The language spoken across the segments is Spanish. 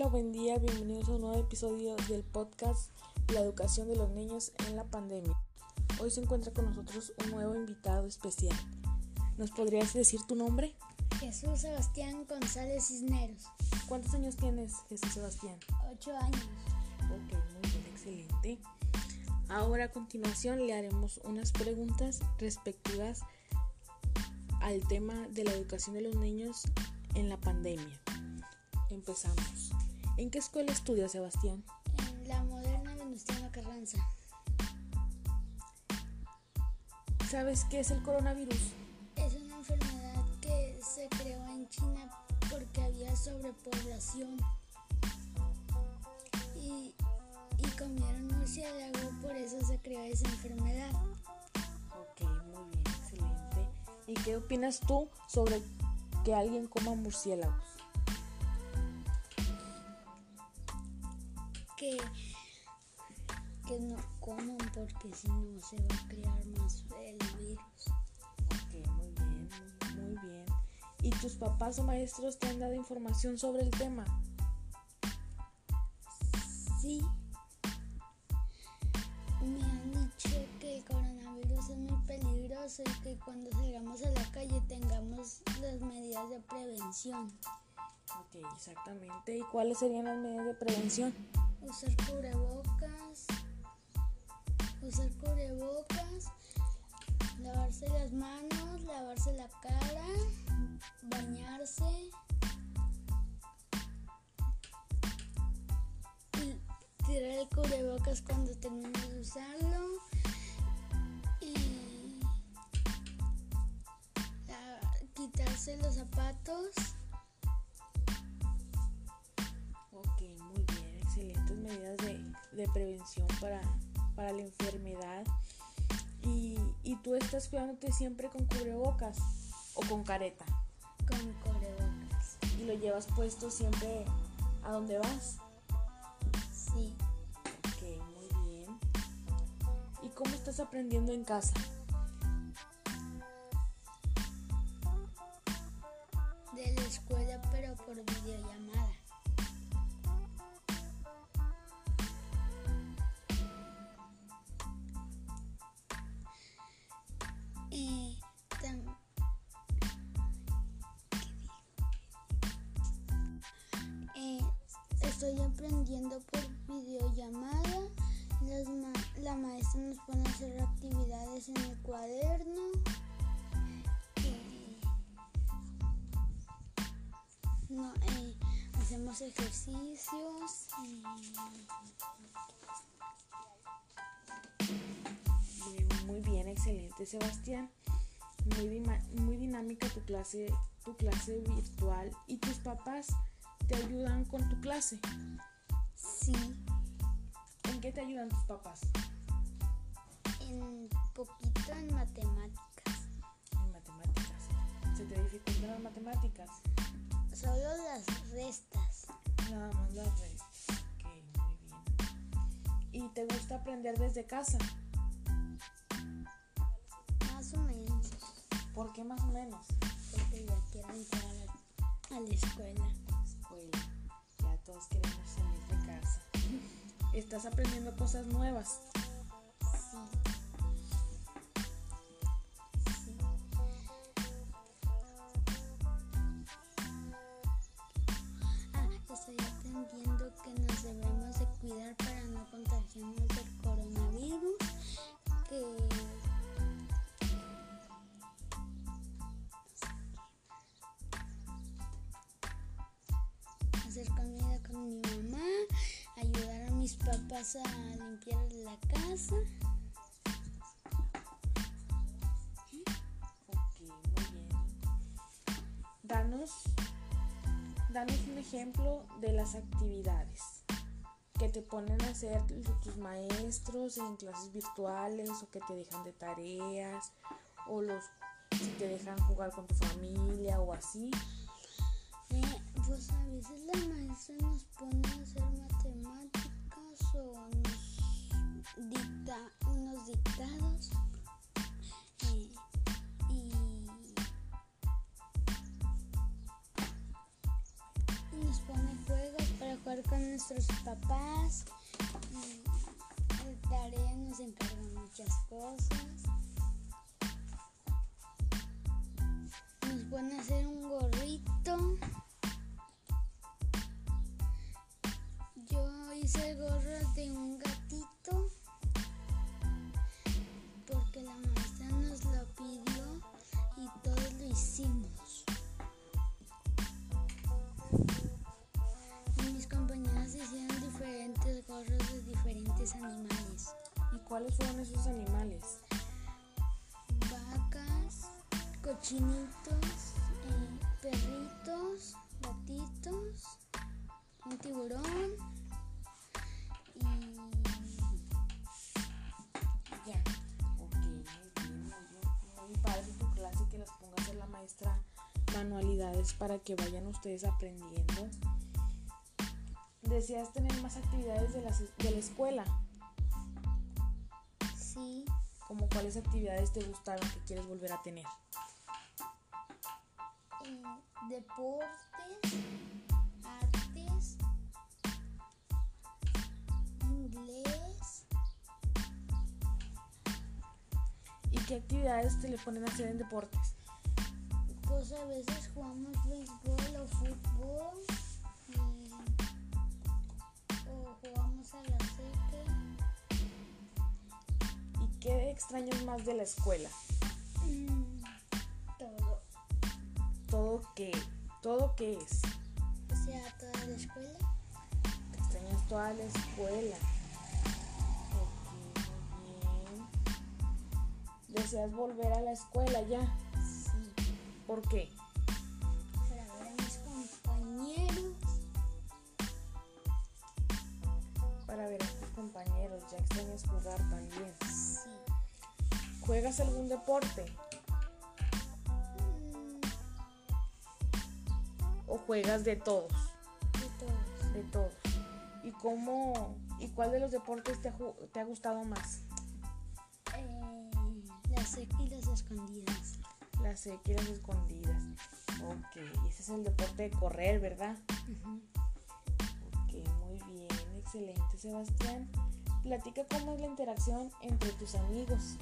Hola, buen día, bienvenidos a un nuevo episodio del podcast La educación de los niños en la pandemia. Hoy se encuentra con nosotros un nuevo invitado especial. ¿Nos podrías decir tu nombre? Jesús Sebastián González Cisneros. ¿Cuántos años tienes, Jesús Sebastián? Ocho años. Ok, muy bien, excelente. Ahora a continuación le haremos unas preguntas respectivas al tema de la educación de los niños en la pandemia. Empezamos. ¿En qué escuela estudias, Sebastián? En la moderna Venustiano Carranza. ¿Sabes qué es el coronavirus? Es una enfermedad que se creó en China porque había sobrepoblación. Y, y comieron murciélago, por eso se creó esa enfermedad. Ok, muy bien, excelente. ¿Y qué opinas tú sobre que alguien coma murciélagos? Que, que no coman porque si no se va a crear más el virus. Ok, muy bien, muy bien. ¿Y tus papás o maestros te han dado información sobre el tema? Sí. Me han dicho que el coronavirus es muy peligroso y que cuando salgamos a la calle tengamos las medidas de prevención. Ok, exactamente. ¿Y cuáles serían las medidas de prevención? Usar cubrebocas, usar cubrebocas, lavarse las manos, lavarse la cara, bañarse, tirar el cubrebocas cuando termines de usarlo y quitarse los zapatos. Medidas de, de prevención para, para la enfermedad. ¿Y, ¿Y tú estás cuidándote siempre con cubrebocas o con careta? con cubrebocas. ¿Y lo llevas puesto siempre a donde vas? Sí, Ok, muy bien. ¿Y cómo estás aprendiendo en casa? Estoy aprendiendo por videollamada. La maestra nos pone a hacer actividades en el cuaderno. Eh, no, eh, hacemos ejercicios Muy, bien, excelente, Sebastián. Muy, muy dinámica tu clase, tu clase virtual. ¿Y tus papás te ayudan con tu clase? sí, ¿En qué te ayudan tus papás? en poquito en matemáticas. En matemáticas. ¿Se te dificultan las matemáticas? Solo las restas. Nada más las restas. Ok, muy bien. ¿Y te gusta aprender desde casa? Más o menos. ¿Por qué más o menos? Porque ya quiero entrar a la, a la escuela. Ya todos queremos salir de casa. ¿Estás aprendiendo cosas nuevas? Papás a limpiar la casa. Ok, muy bien. Danos, danos un ejemplo de las actividades que te ponen a hacer tus maestros en clases virtuales o que te dejan de tareas o los si te dejan jugar con tu familia o así. Eh, pues a veces la maestra nos pone a nos dicta unos dictados. Eh, y, nos pone juegos para jugar nuestros papás. De tarea nos encargan muchas cosas. Nos pueden hacer cuáles fueron esos animales? Vacas, cochinitos, eh, perritos, gatitos, un tiburón y ya. Ok, muy bien, muy bien. Muy padre tu clase que las ponga a hacer la maestra manualidades para que vayan ustedes aprendiendo. ¿Deseas tener más actividades de la, de la escuela? Sí, ¿Como cuáles actividades te gustaron que quieres volver a tener? eh, deportes, artes, inglés, ¿Y qué actividades te le ponen a hacer en deportes? pues a veces jugamos béisbol o fútbol y, o jugamos a la. Extrañas más de la escuela? Mm, todo. ¿Todo qué? ¿Todo qué es? O sea, toda la escuela. Extrañas toda la escuela. Ok, muy bien. ¿Deseas volver a la escuela ya? Sí. ¿Por qué? Para ver a mis compañeros. Para ver a tus compañeros, ya extrañas jugar también. Sí. ¿Juegas algún deporte? ¿O juegas de todos? de todos. De todos. ¿Y cómo? ¿Y cuál de los deportes te ha, ju- te ha gustado más? Eh, las seque y las escondidas. Las seca y las escondidas. Ok, ese es el deporte de correr, ¿verdad? Ok, muy bien, excelente Sebastián. Platica cómo es la interacción entre tus amigos.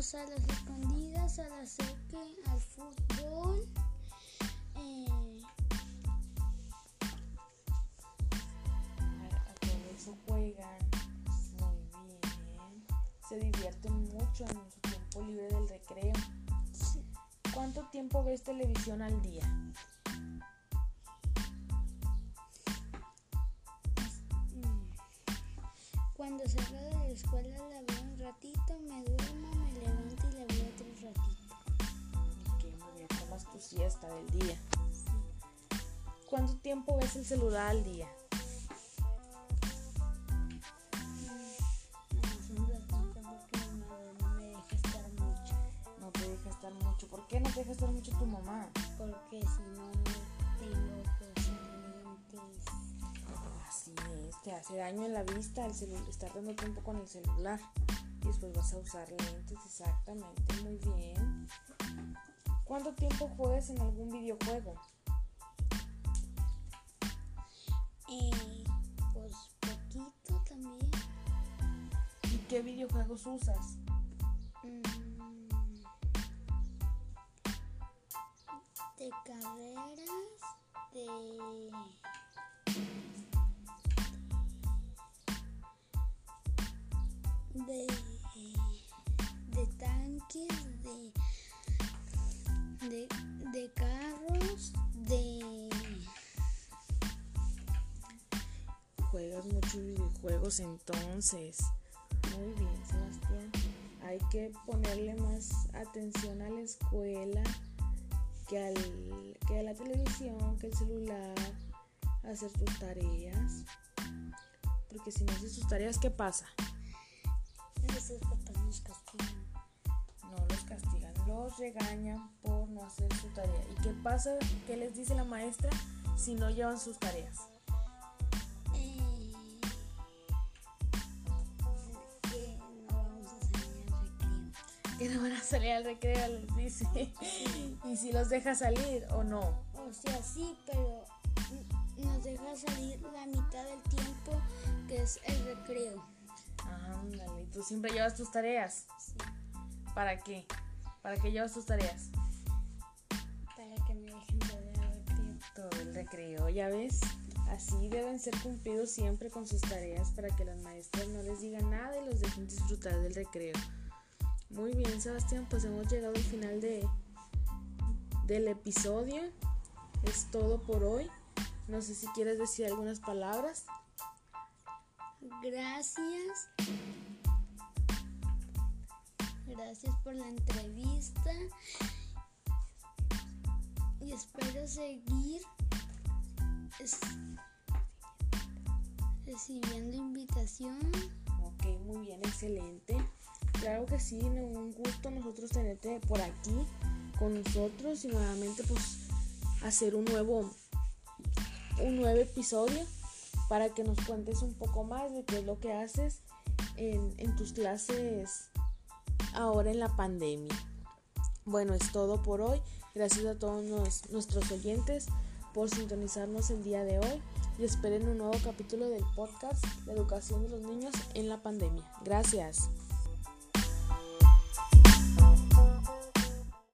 Jugamos a las escondidas, a la seque, al fútbol. eh, A, a todo eso juegan. Muy bien. Se divierten mucho en su tiempo libre del recreo. sí, ¿Cuánto tiempo ves televisión al día? De la escuela la veo un ratito, me duermo, me levanto y la veo otro ratito. Ok, muy bien. Tomas tu siesta del día. ¿Cuánto tiempo ves el celular al día? Nomás un ratito porque mi madre no me deja estar mucho. No te deja estar mucho. ¿Por qué no te deja estar mucho tu mamá? Porque si no, te hace daño en la vista celu- estar dando tiempo con el celular. Y después vas a usar lentes, exactamente, muy bien. ¿Cuánto tiempo juegas en algún videojuego? Eh, pues poquito también. ¿Y qué videojuegos usas? Mm, de carreras, de... De, de tanques, de, de, de carros, de... Juegas muchos videojuegos entonces. Muy bien, Sebastián. Hay que ponerle más atención a la escuela que, al, que a la televisión, que al celular, hacer tus tareas. Porque si no haces tus tareas, ¿qué pasa? Nuestros papás nos castigan. No los castigan, los regañan por no hacer su tarea. ¿Y qué pasa? ¿Qué les dice la maestra si no llevan sus tareas? Que no vamos a salir al recreo. Que no van a salir al recreo, les dice. ¿Y si los deja salir o no? O sea, sí, pero nos deja salir la mitad del tiempo que es el recreo. Ándale, ¿y tú siempre llevas tus tareas? Sí, ¿Para qué? ¿Para qué llevas tus tareas? para que me dejen. Todo el recreo, ¿ya ves? Así deben ser cumplidos siempre con sus tareas para que las maestras no les digan nada y los dejen disfrutar del recreo. Muy bien, Sebastián, pues hemos llegado al final de, del episodio. Es todo por hoy. No sé si quieres decir algunas palabras. Gracias. Gracias por la entrevista. Y espero seguir recibiendo invitación. Ok, muy bien, excelente. Claro que sí, un gusto nosotros tenerte por aquí con nosotros y nuevamente pues hacer un nuevo un nuevo episodio para que nos cuentes un poco más de qué es lo que haces en, tus clases ahora en la pandemia. Bueno, es todo por hoy. Gracias a todos nuestros oyentes por sintonizarnos el día de hoy y esperen un nuevo capítulo del podcast La educación de los niños en la pandemia. Gracias.